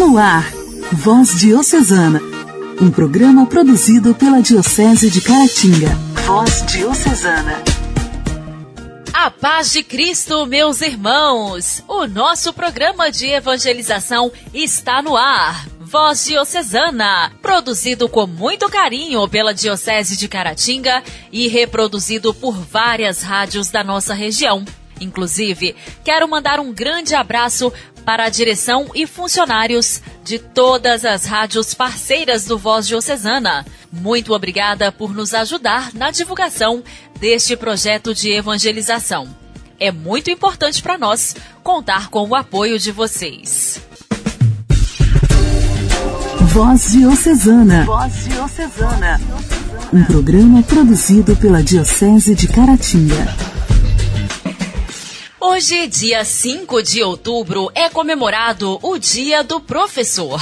No ar, Voz Diocesana, um programa produzido pela Diocese de Caratinga. Voz Diocesana. A paz de Cristo, meus irmãos! O nosso programa de evangelização está no ar. Voz Diocesana, produzido com muito carinho pela Diocese de Caratinga e reproduzido por várias rádios da nossa região. Inclusive, quero mandar um grande abraço para a direção e funcionários de todas as rádios parceiras do Voz Diocesana. Muito obrigada por nos ajudar na divulgação deste projeto de evangelização. É muito importante para nós contar com o apoio de vocês. Voz Diocesana. Voz Diocesana. Um programa produzido pela Diocese de Caratinga. Hoje, dia 5 de outubro, é comemorado o Dia do Professor.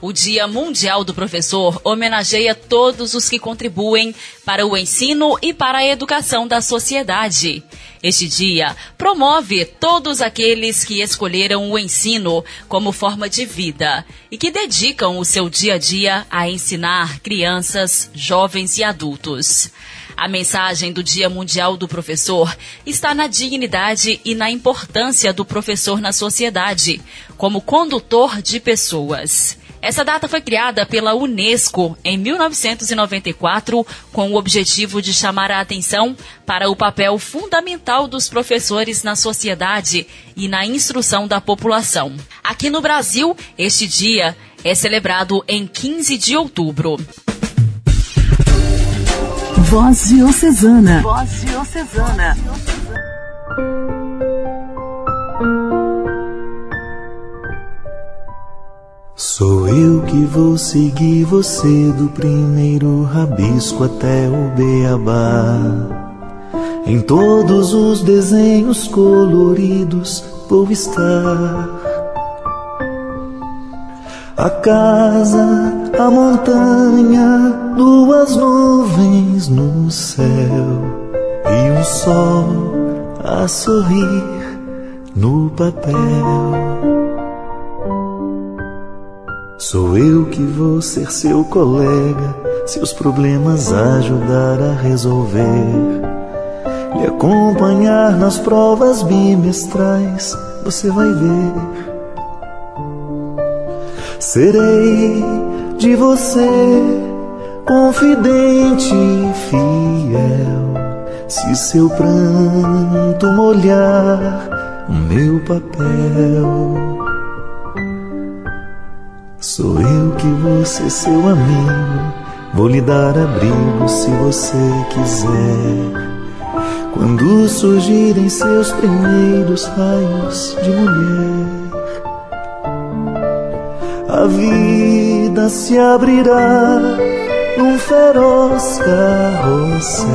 O Dia Mundial do Professor homenageia todos os que contribuem para o ensino e para a educação da sociedade. Este dia promove todos aqueles que escolheram o ensino como forma de vida e que dedicam o seu dia a dia a ensinar crianças, jovens e adultos. A mensagem do Dia Mundial do Professor está na dignidade e na importância do professor na sociedade, como condutor de pessoas. Essa data foi criada pela Unesco em 1994 com o objetivo de chamar a atenção para o papel fundamental dos professores na sociedade e na instrução da população. Aqui no Brasil, este dia é celebrado em 15 de outubro. Voz Diocesana. Voz Diocesana. Sou eu que vou seguir você do primeiro rabisco até o beabá. Em todos os desenhos coloridos vou estar a casa, a montanha, duas nuvens no céu e um sol a sorrir no papel. Sou eu que vou ser seu colega, seus problemas ajudar a resolver. Lhe acompanhar nas provas bimestrais, você vai ver Serei de você confidente e fiel. Se seu pranto molhar o meu papel, sou eu que vou ser seu amigo. Vou lhe dar abrigo se você quiser. Quando surgirem seus primeiros raios de mulher a vida se abrirá num feroz carrossel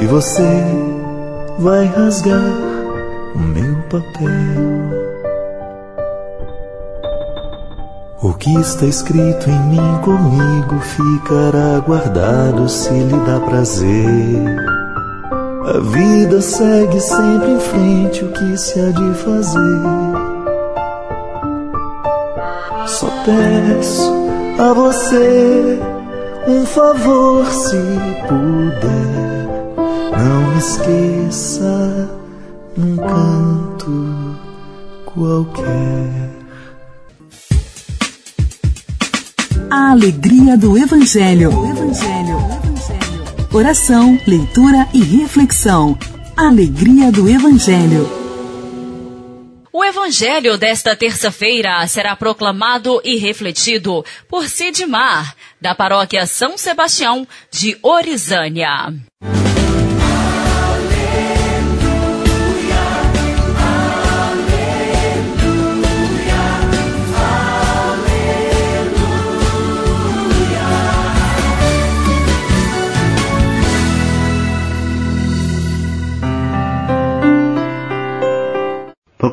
e você vai rasgar o meu papel. O que está escrito em mim comigo ficará guardado se lhe dá prazer. A vida segue sempre em frente, o que se há de fazer? Só peço a você um favor se puder. Não esqueça num canto qualquer. A alegria do Evangelho. Evangelho. Evangelho. Oração, leitura e reflexão. Alegria do Evangelho. O evangelho desta terça-feira será proclamado e refletido por Sidmar, da paróquia São Sebastião de Orizânia.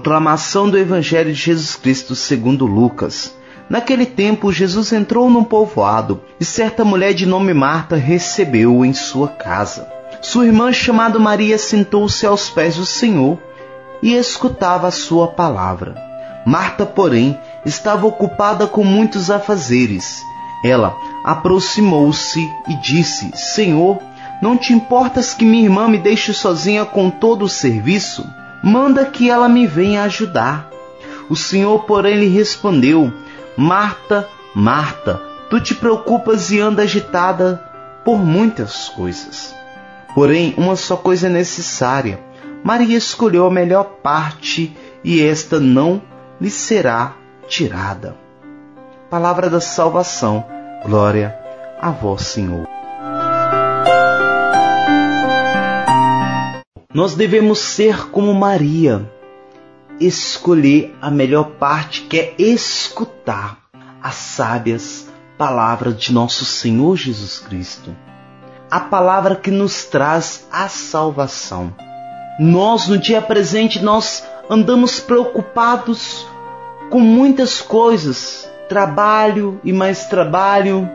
Proclamação do Evangelho de Jesus Cristo segundo Lucas. Naquele tempo, Jesus entrou num povoado e certa mulher de nome Marta recebeu-o em sua casa. Sua irmã, chamada Maria, sentou-se aos pés do Senhor e escutava a sua palavra. Marta, porém, estava ocupada com muitos afazeres. Ela aproximou-se e disse: Senhor, não te importas que minha irmã me deixe sozinha com todo o serviço? Manda que ela me venha ajudar. O Senhor, porém, lhe respondeu: Marta, Marta, tu te preocupas e anda agitada por muitas coisas. Porém, uma só coisa é necessária. Maria escolheu a melhor parte e esta não lhe será tirada. Palavra da salvação. Glória a vós, Senhor. Nós devemos ser como Maria, escolher a melhor parte que é escutar as sábias palavras de nosso Senhor Jesus Cristo. A palavra que nos traz a salvação. Nós no dia presente nós andamos preocupados com muitas coisas, trabalho e mais trabalho.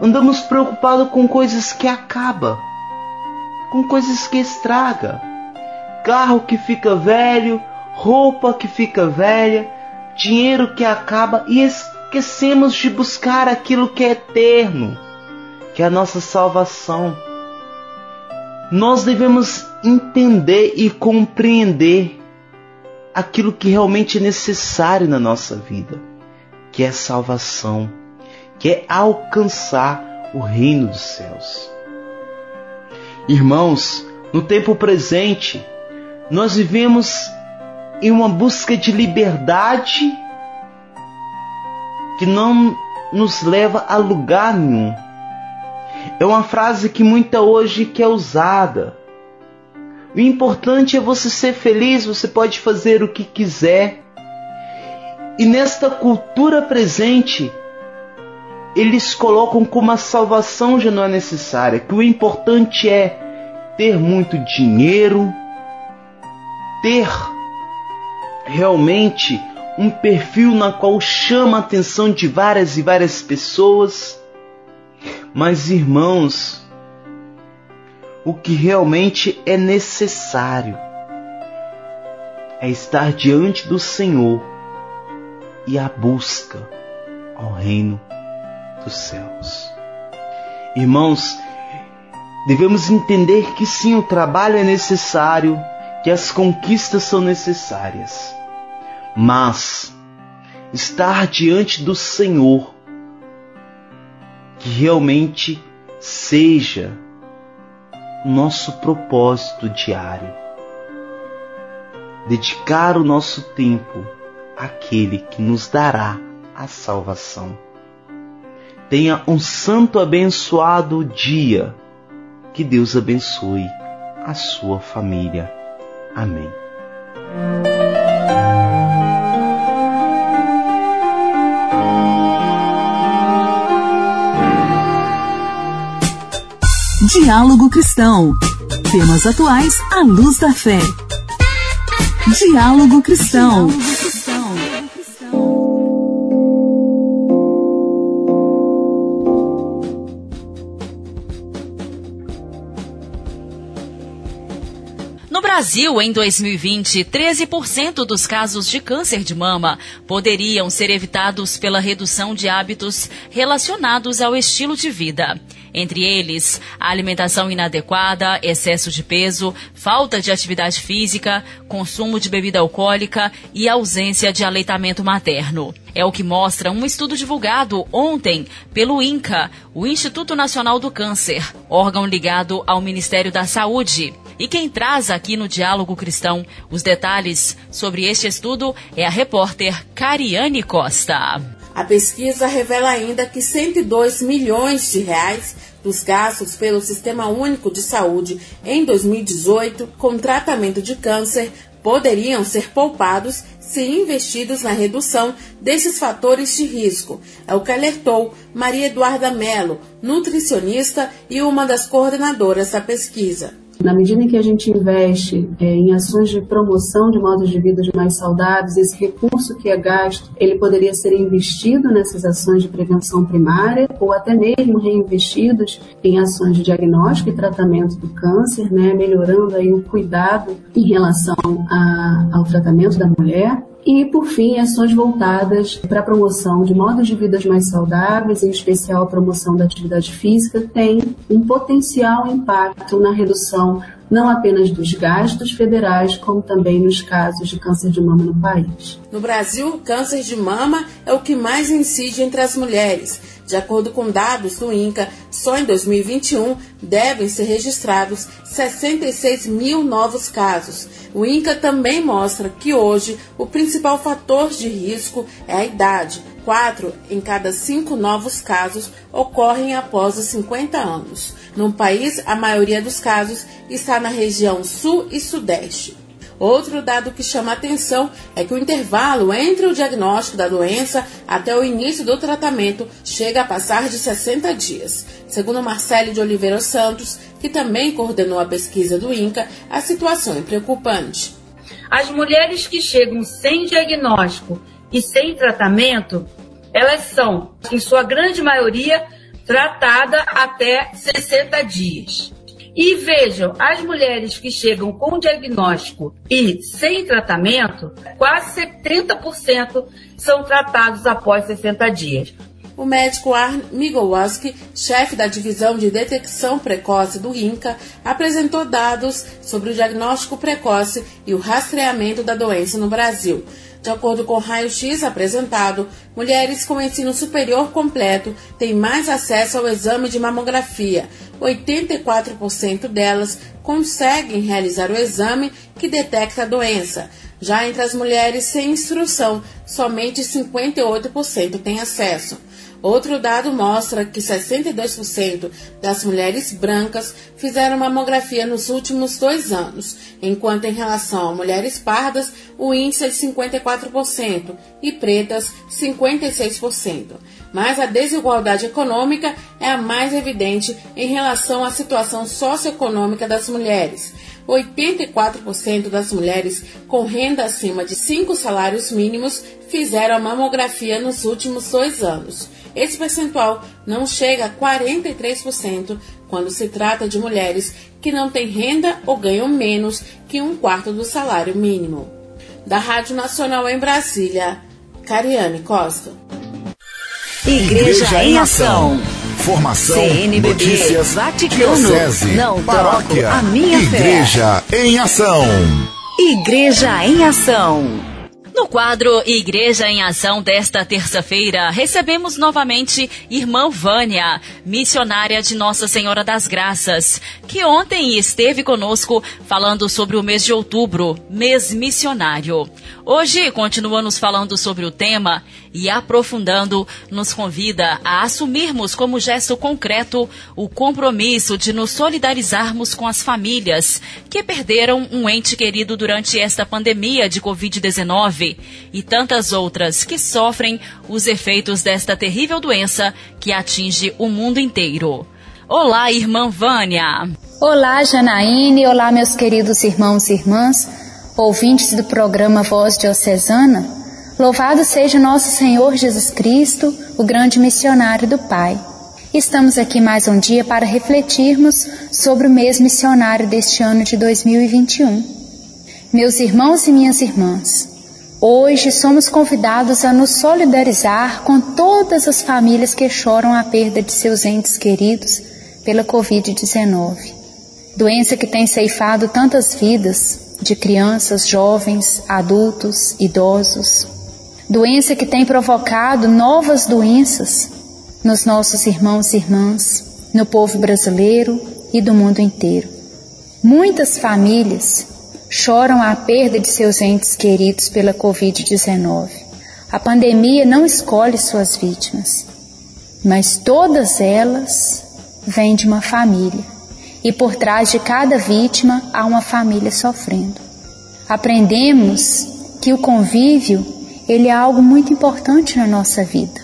Andamos preocupados com coisas que acabam, com coisas que estraga. Carro que fica velho, roupa que fica velha, dinheiro que acaba e esquecemos de buscar aquilo que é eterno, que é a nossa salvação. Nós devemos entender e compreender aquilo que realmente é necessário na nossa vida, que é salvação, que é alcançar o reino dos céus. Irmãos, no tempo presente, nós vivemos em uma busca de liberdade que não nos leva a lugar nenhum. É uma frase que muita hoje que é usada o importante é você ser feliz, você pode fazer o que quiser. E nesta cultura presente, eles colocam como a salvação já não é necessária, que o importante é ter muito dinheiro, ter realmente um perfil na qual chama a atenção de várias e várias pessoas. Mas irmãos, o que realmente é necessário é estar diante do Senhor e a busca ao reino céus. Irmãos, devemos entender que sim, o trabalho é necessário, que as conquistas são necessárias, mas estar diante do Senhor que realmente seja nosso propósito diário. Dedicar o nosso tempo àquele que nos dará a salvação. Tenha um santo abençoado dia. Que Deus abençoe a sua família. Amém. Diálogo Cristão. Temas atuais à luz da fé. Diálogo Cristão. No Brasil, em 2020, 13% dos casos de câncer de mama poderiam ser evitados pela redução de hábitos relacionados ao estilo de vida entre eles a alimentação inadequada, excesso de peso, falta de atividade física, consumo de bebida alcoólica e ausência de aleitamento materno. É o que mostra um estudo divulgado ontem pelo INCA, o Instituto Nacional do Câncer, órgão ligado ao Ministério da Saúde. E quem traz aqui no Diálogo Cristão os detalhes sobre este estudo é a repórter Cariane Costa. A pesquisa revela ainda que 102 milhões de reais dos gastos pelo Sistema Único de Saúde em 2018 com tratamento de câncer poderiam ser poupados se investidos na redução desses fatores de risco. É o que alertou Maria Eduarda Mello, nutricionista e uma das coordenadoras da pesquisa. Na medida em que a gente investe é, em ações de promoção de modos de vida mais saudáveis, esse recurso que é gasto, ele poderia ser investido nessas ações de prevenção primária ou até mesmo reinvestidos em ações de diagnóstico e tratamento do câncer, né, melhorando aí o cuidado em relação a, ao tratamento da mulher E, por fim, ações voltadas para a promoção de modos de vida mais saudáveis, em especial a promoção da atividade física, tem um potencial impacto na redução não apenas dos gastos federais, como também nos casos de câncer de mama no país. No Brasil, o câncer de mama é o que mais incide entre as mulheres. De acordo com dados do INCA, só em 2021 devem ser registrados 66 mil novos casos. O INCA também mostra que hoje o principal fator de risco é a idade. Quatro em cada cinco novos casos ocorrem após os 50 anos. No país, a maioria dos casos está na região sul e sudeste. Outro dado que chama atenção é que o intervalo entre o diagnóstico da doença até o início do tratamento chega a passar de 60 dias. Segundo Marcelo de Oliveira Santos, que também coordenou a pesquisa do INCA, a situação é preocupante. As mulheres que chegam sem diagnóstico e sem tratamento, elas são, em sua grande maioria, tratada até 60 dias. E vejam, as mulheres que chegam com diagnóstico e sem tratamento, quase 70% são tratados após 60 dias. O médico Arne Migowski, chefe da divisão de detecção precoce do INCA, apresentou dados sobre o diagnóstico precoce e o rastreamento da doença no Brasil. De acordo com o raio-x apresentado, mulheres com ensino superior completo têm mais acesso ao exame de mamografia. 84% delas conseguem realizar o exame que detecta a doença. Já entre as mulheres sem instrução, somente 58% têm acesso. Outro dado mostra que 62% das mulheres brancas fizeram mamografia nos últimos dois anos, enquanto em relação a mulheres pardas o índice é de 54% e pretas 56%. Mas a desigualdade econômica é a mais evidente em relação à situação socioeconômica das mulheres. 84% das mulheres com renda acima de 5 salários mínimos fizeram a mamografia nos últimos dois anos. Esse percentual não chega a 43% quando se trata de mulheres que não têm renda ou ganham menos que um quarto do salário mínimo. Da Rádio Nacional em Brasília, Cariane Costa. Igreja, Igreja em Ação. Formação, CNBB, notícias, Vaticano, diocese, não paróquia, a minha Igreja fé. em Ação. Igreja em Ação. No quadro Igreja em Ação desta terça-feira, recebemos novamente Irmã Vânia, missionária de Nossa Senhora das Graças, que ontem esteve conosco falando sobre o mês de outubro, mês missionário. Hoje continua nos falando sobre o tema e aprofundando, nos convida a assumirmos como gesto concreto o compromisso de nos solidarizarmos com as famílias que perderam um ente querido durante esta pandemia de Covid-19 e tantas outras que sofrem os efeitos desta terrível doença que atinge o mundo inteiro. Olá, irmã Vânia. Olá, Janaíne. Olá, meus queridos irmãos e irmãs ouvintes do programa Voz Diocesana, louvado seja nosso Senhor Jesus Cristo, o grande missionário do Pai. Estamos aqui mais um dia para refletirmos sobre o mês missionário deste ano de 2021. Meus irmãos e minhas irmãs, hoje somos convidados a nos solidarizar com todas as famílias que choram a perda de seus entes queridos pela Covid-19. Doença que tem ceifado tantas vidas, de crianças, jovens, adultos, idosos. Doença que tem provocado novas doenças nos nossos irmãos e irmãs, no povo brasileiro e do mundo inteiro. Muitas famílias choram a perda de seus entes queridos pela Covid-19. A pandemia não escolhe suas vítimas, mas todas elas vêm de uma família e por trás de cada vítima há uma família sofrendo. Aprendemos que o convívio ele é algo muito importante na nossa vida.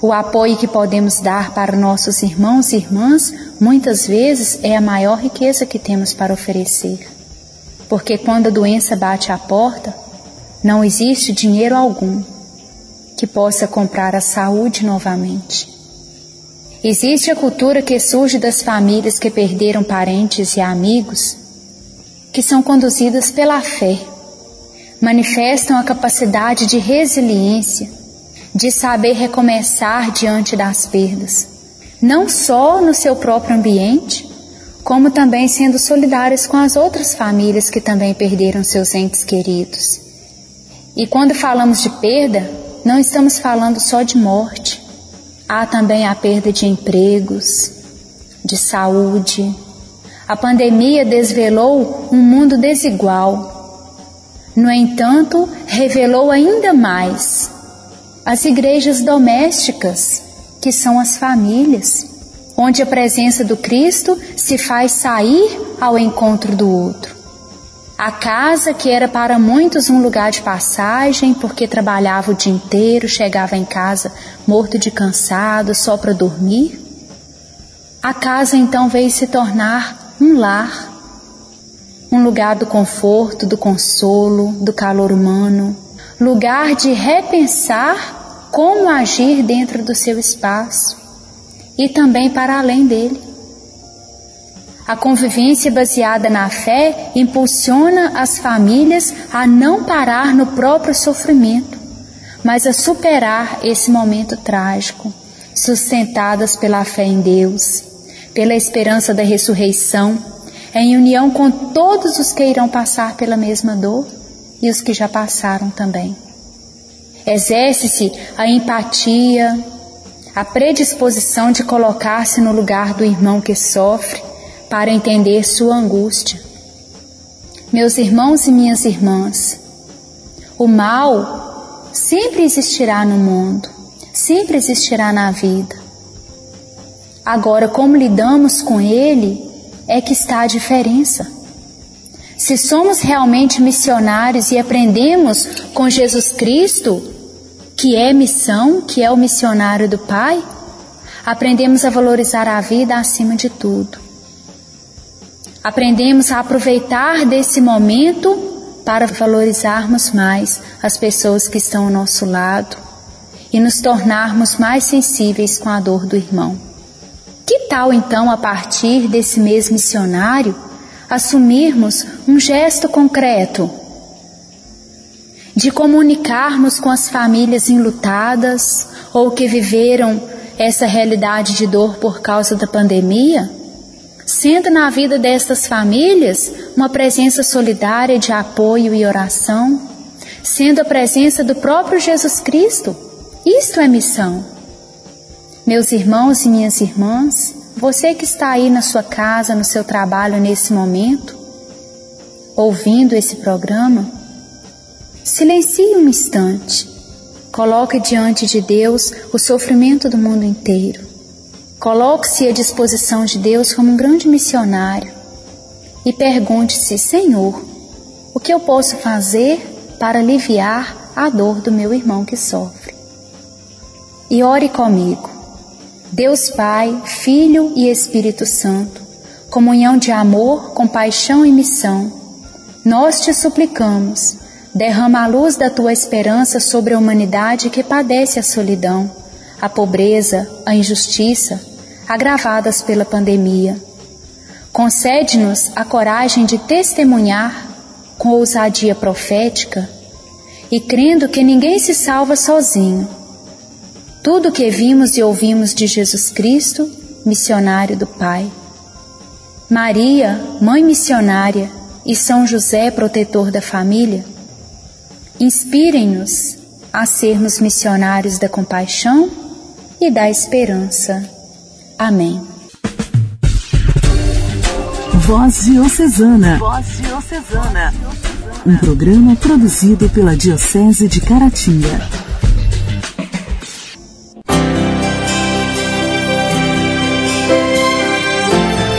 O apoio que podemos dar para nossos irmãos e irmãs muitas vezes é a maior riqueza que temos para oferecer. Porque quando a doença bate à porta, não existe dinheiro algum que possa comprar a saúde novamente. Existe a cultura que surge das famílias que perderam parentes e amigos, que são conduzidas pela fé. Manifestam a capacidade de resiliência, de saber recomeçar diante das perdas, não só no seu próprio ambiente, como também sendo solidários com as outras famílias que também perderam seus entes queridos. E quando falamos de perda, não estamos falando só de morte. Há também a perda de empregos, de saúde. A pandemia desvelou um mundo desigual no entanto, revelou ainda mais as igrejas domésticas, que são as famílias, onde a presença do Cristo se faz sair ao encontro do outro. A casa, que era para muitos um lugar de passagem, porque trabalhava o dia inteiro, chegava em casa morto de cansado, só para dormir. A casa então veio se tornar um lar um lugar do conforto, do consolo, do calor humano, lugar de repensar como agir dentro do seu espaço e também para além dele. A convivência baseada na fé impulsiona as famílias a não parar no próprio sofrimento, mas a superar esse momento trágico, sustentadas pela fé em Deus, pela esperança da ressurreição em união com todos os que irão passar pela mesma dor e os que já passaram também. Exerce-se a empatia, a predisposição de colocar-se no lugar do irmão que sofre para entender sua angústia. Meus irmãos e minhas irmãs, o mal sempre existirá no mundo, sempre existirá na vida. Agora, como lidamos com ele é que está a diferença. Se somos realmente missionários e aprendemos com Jesus Cristo, que é missão, que é o missionário do Pai, aprendemos a valorizar a vida acima de tudo. Aprendemos a aproveitar desse momento para valorizarmos mais as pessoas que estão ao nosso lado e nos tornarmos mais sensíveis com a dor do irmão. Tal então, a partir desse mês missionário, assumirmos um gesto concreto de comunicarmos com as famílias enlutadas ou que viveram essa realidade de dor por causa da pandemia? Sendo na vida destas famílias uma presença solidária de apoio e oração, sendo a presença do próprio Jesus Cristo. Isto é missão. Meus irmãos e minhas irmãs, você que está aí na sua casa, no seu trabalho nesse momento, ouvindo esse programa, silencie um instante. Coloque diante de Deus o sofrimento do mundo inteiro. Coloque-se à disposição de Deus como um grande missionário e pergunte-se: Senhor, o que eu posso fazer para aliviar a dor do meu irmão que sofre? E ore comigo. Deus Pai, Filho e Espírito Santo, comunhão de amor, compaixão e missão, nós te suplicamos, derrama a luz da tua esperança sobre a humanidade que padece a solidão, a pobreza, a injustiça, agravadas pela pandemia. Concede-nos a coragem de testemunhar com ousadia profética e crendo que ninguém se salva sozinho tudo o que vimos e ouvimos de Jesus Cristo, missionário do Pai. Maria, mãe missionária, e São José, protetor da família, inspirem-nos a sermos missionários da compaixão e da esperança. Amém. Voz Diocesana. Voz Diocesana. Um programa produzido pela Diocese de Caratinga.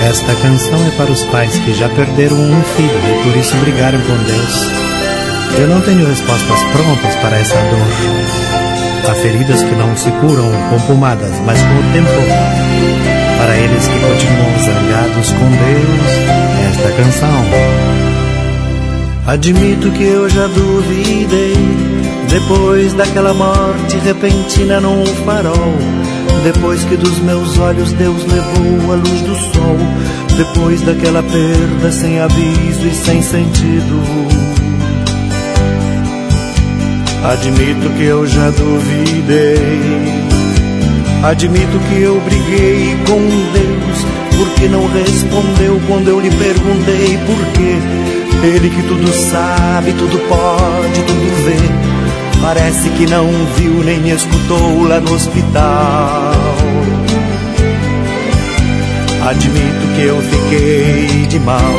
Esta canção é para os pais que já perderam um filho e por isso brigaram com Deus. Eu não tenho respostas prontas para essa dor. Há feridas que não se curam com pomadas, mas com o tempo. Para eles que continuam zangados com Deus, esta canção. Admito que eu já duvidei, depois daquela morte repentina num farol depois que dos meus olhos Deus levou a luz do sol, depois daquela perda sem aviso e sem sentido. Admito que eu já duvidei. Admito que eu briguei com Deus porque não respondeu quando eu lhe perguntei por quê. Ele que tudo sabe, tudo pode, tudo vê. Parece que não viu nem escutou lá no hospital. Admito que eu fiquei de mal.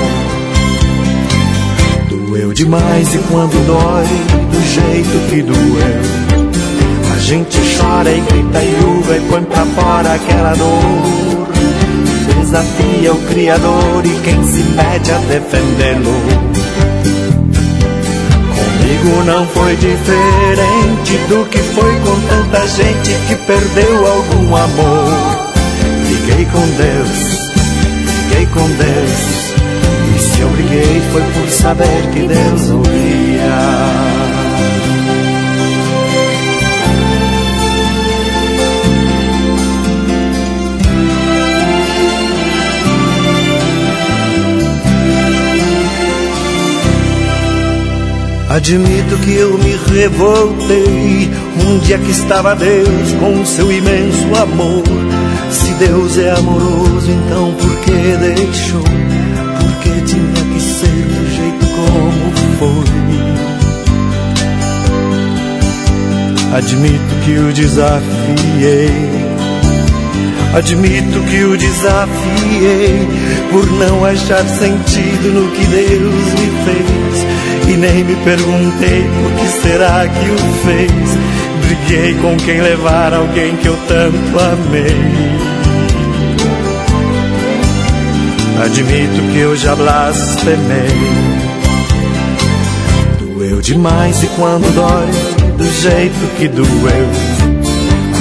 Doeu demais e quando dói, do jeito que doeu. A gente chora e grita e uva e põe pra fora aquela dor. Desafia o Criador e quem se mete a defendê-lo. Comigo não foi diferente do que foi com tanta gente que perdeu algum amor. Liguei com Deus, liguei com Deus. E se eu briguei foi por saber que Deus ouvia. Admito que eu me revoltei um dia que estava Deus com seu imenso amor. Se Deus é amoroso, então por que deixou? Porque tinha que ser do jeito como foi. Admito que o desafiei. Admito que o desafiei por não achar sentido no que Deus me fez e nem me perguntei por que será que o fez. Briguei com quem levar alguém que eu tanto amei. Admito que eu já blasfemei. Doeu demais e quando dói, do jeito que doeu.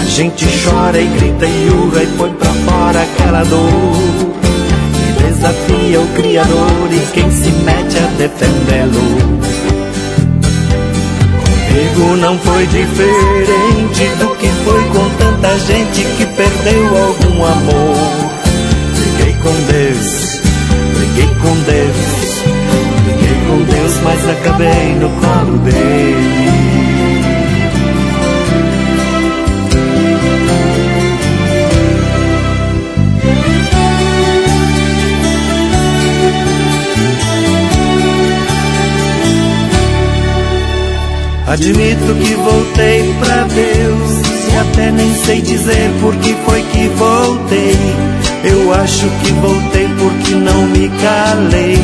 A gente chora e grita e urra e põe pra fora aquela dor desafia o Criador e quem se mete a defendê-lo. Comigo não foi diferente do que foi com tanta gente que perdeu algum amor. Briguei com Deus, briguei com Deus, briguei com Deus, mas acabei no colo dele. Admito que voltei pra Deus e até nem sei dizer por que foi que voltei. Eu acho que voltei porque não me calei.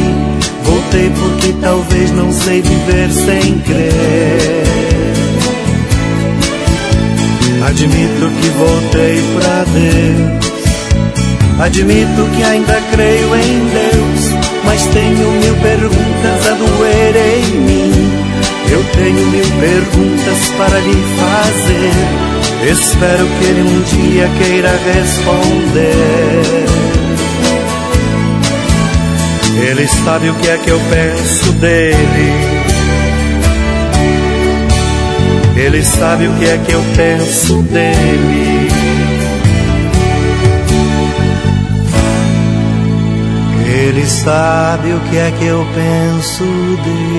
Voltei porque talvez não sei viver sem crer. Admito que voltei pra Deus. Admito que ainda creio em Deus, mas tenho mil perguntas a doer em mim. Tenho mil perguntas para lhe fazer. Espero que ele um dia queira responder. Ele sabe o que é que eu penso dele. Ele sabe o que é que eu penso dele. Ele sabe o que é que eu penso dele.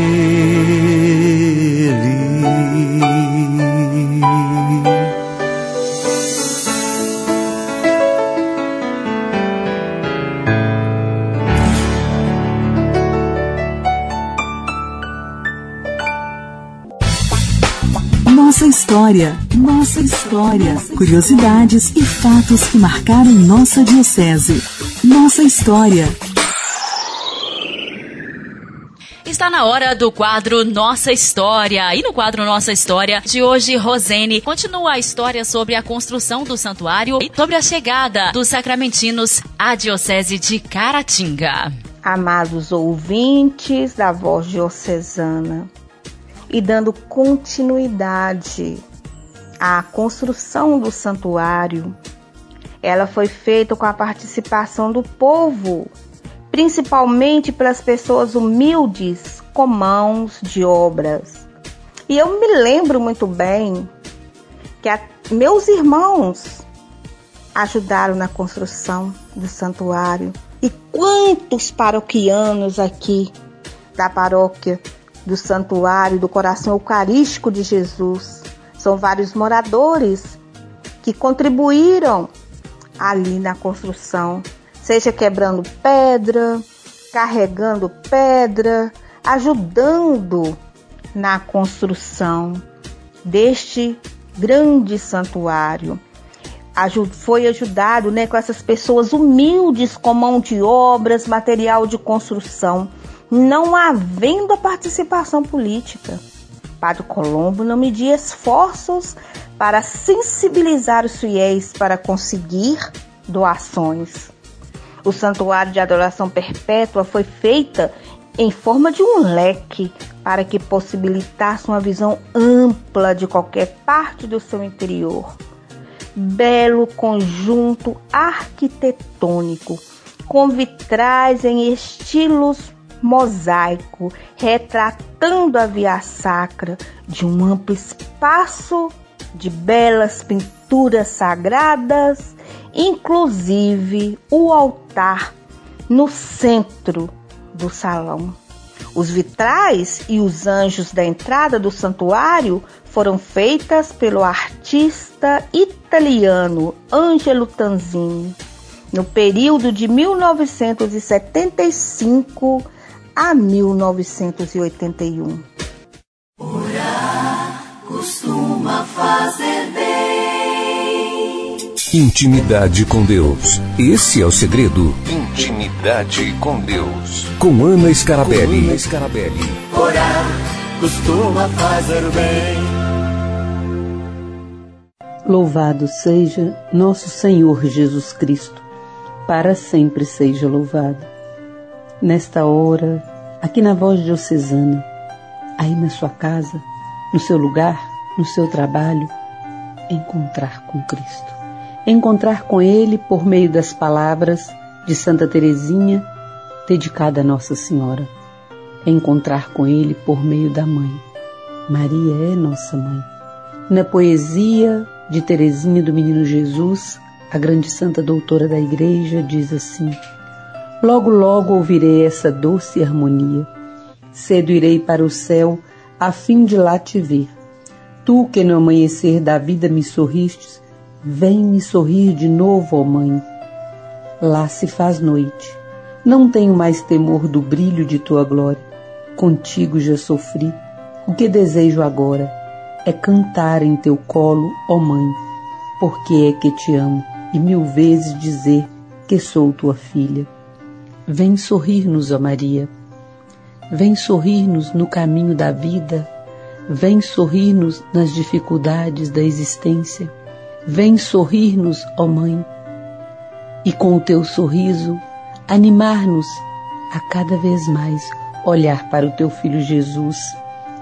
Nossa história, nossa história, curiosidades e fatos que marcaram nossa diocese. Nossa história. Está na hora do quadro Nossa História. E no quadro Nossa História de hoje, Rosene continua a história sobre a construção do santuário e sobre a chegada dos sacramentinos à Diocese de Caratinga. Amados ouvintes da Voz Diocesana, e dando continuidade à construção do santuário, ela foi feita com a participação do povo principalmente para as pessoas humildes com mãos de obras. E eu me lembro muito bem que a, meus irmãos ajudaram na construção do santuário. E quantos paroquianos aqui da paróquia do santuário do coração eucarístico de Jesus. São vários moradores que contribuíram ali na construção, seja quebrando pedra, carregando pedra, ajudando na construção deste grande santuário. Foi ajudado né, com essas pessoas humildes com mão de obras, material de construção, não havendo a participação política. Padre Colombo não media esforços para sensibilizar os fiéis para conseguir doações. O santuário de adoração perpétua foi feita em forma de um leque para que possibilitasse uma visão ampla de qualquer parte do seu interior. Belo conjunto arquitetônico, com vitrais em estilos mosaico, retratando a via sacra de um amplo espaço de belas pinturas sagradas, inclusive o altar no centro do salão. Os vitrais e os anjos da entrada do santuário foram feitas pelo artista italiano Angelo Tanzini no período de 1975 a 1981. Costuma fazer bem. Intimidade com Deus. Esse é o segredo. Intimidade com Deus. Com Ana Scarabelli. Com Ana Scarabelli. Orar costuma fazer bem. Louvado seja nosso Senhor Jesus Cristo. Para sempre seja louvado. Nesta hora, aqui na voz diocesana, aí na sua casa, no seu lugar, no seu trabalho, encontrar com Cristo. Encontrar com Ele por meio das palavras de Santa Teresinha, dedicada a Nossa Senhora. Encontrar com Ele por meio da Mãe. Maria é nossa Mãe. Na poesia de Teresinha do Menino Jesus, a grande santa doutora da Igreja diz assim: Logo, logo ouvirei essa doce harmonia. Cedo irei para o céu, a fim de lá te ver. Tu que no amanhecer da vida me sorristes, vem me sorrir de novo, ó Mãe. Lá se faz noite. Não tenho mais temor do brilho de tua glória. Contigo já sofri. O que desejo agora é cantar em teu colo, ó Mãe, porque é que te amo, e mil vezes dizer que sou tua filha. Vem sorrir-nos, ó Maria. Vem sorrir-nos no caminho da vida. Vem sorrir-nos nas dificuldades da existência. Vem sorrir-nos, ó Mãe. E com o teu sorriso, animar-nos a cada vez mais olhar para o teu filho Jesus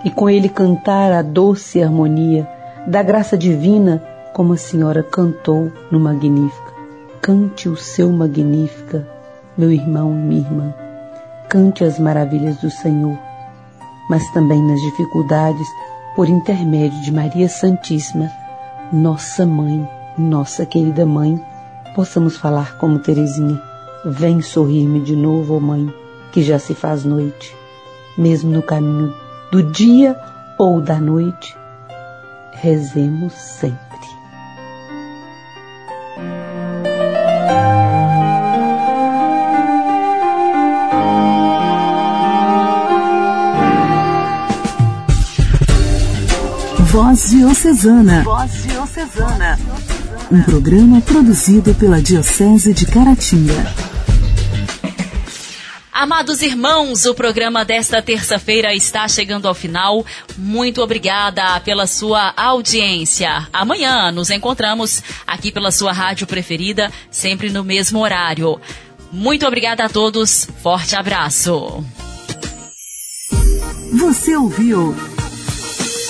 e com ele cantar a doce harmonia da graça divina, como a senhora cantou no Magnífica. Cante o seu Magnífica, meu irmão e minha irmã. Cante as maravilhas do Senhor, mas também nas dificuldades, por intermédio de Maria Santíssima, nossa mãe, nossa querida mãe, possamos falar como Teresinha. Vem sorrir-me de novo, oh mãe, que já se faz noite. Mesmo no caminho do dia ou da noite, rezemos sempre. Voz Diocesana. Voz Diocesana. Um programa produzido pela Diocese de Caratinga. Amados irmãos, o programa desta terça-feira está chegando ao final. Muito obrigada pela sua audiência. Amanhã nos encontramos aqui pela sua rádio preferida, sempre no mesmo horário. Muito obrigada a todos. Forte abraço. Você ouviu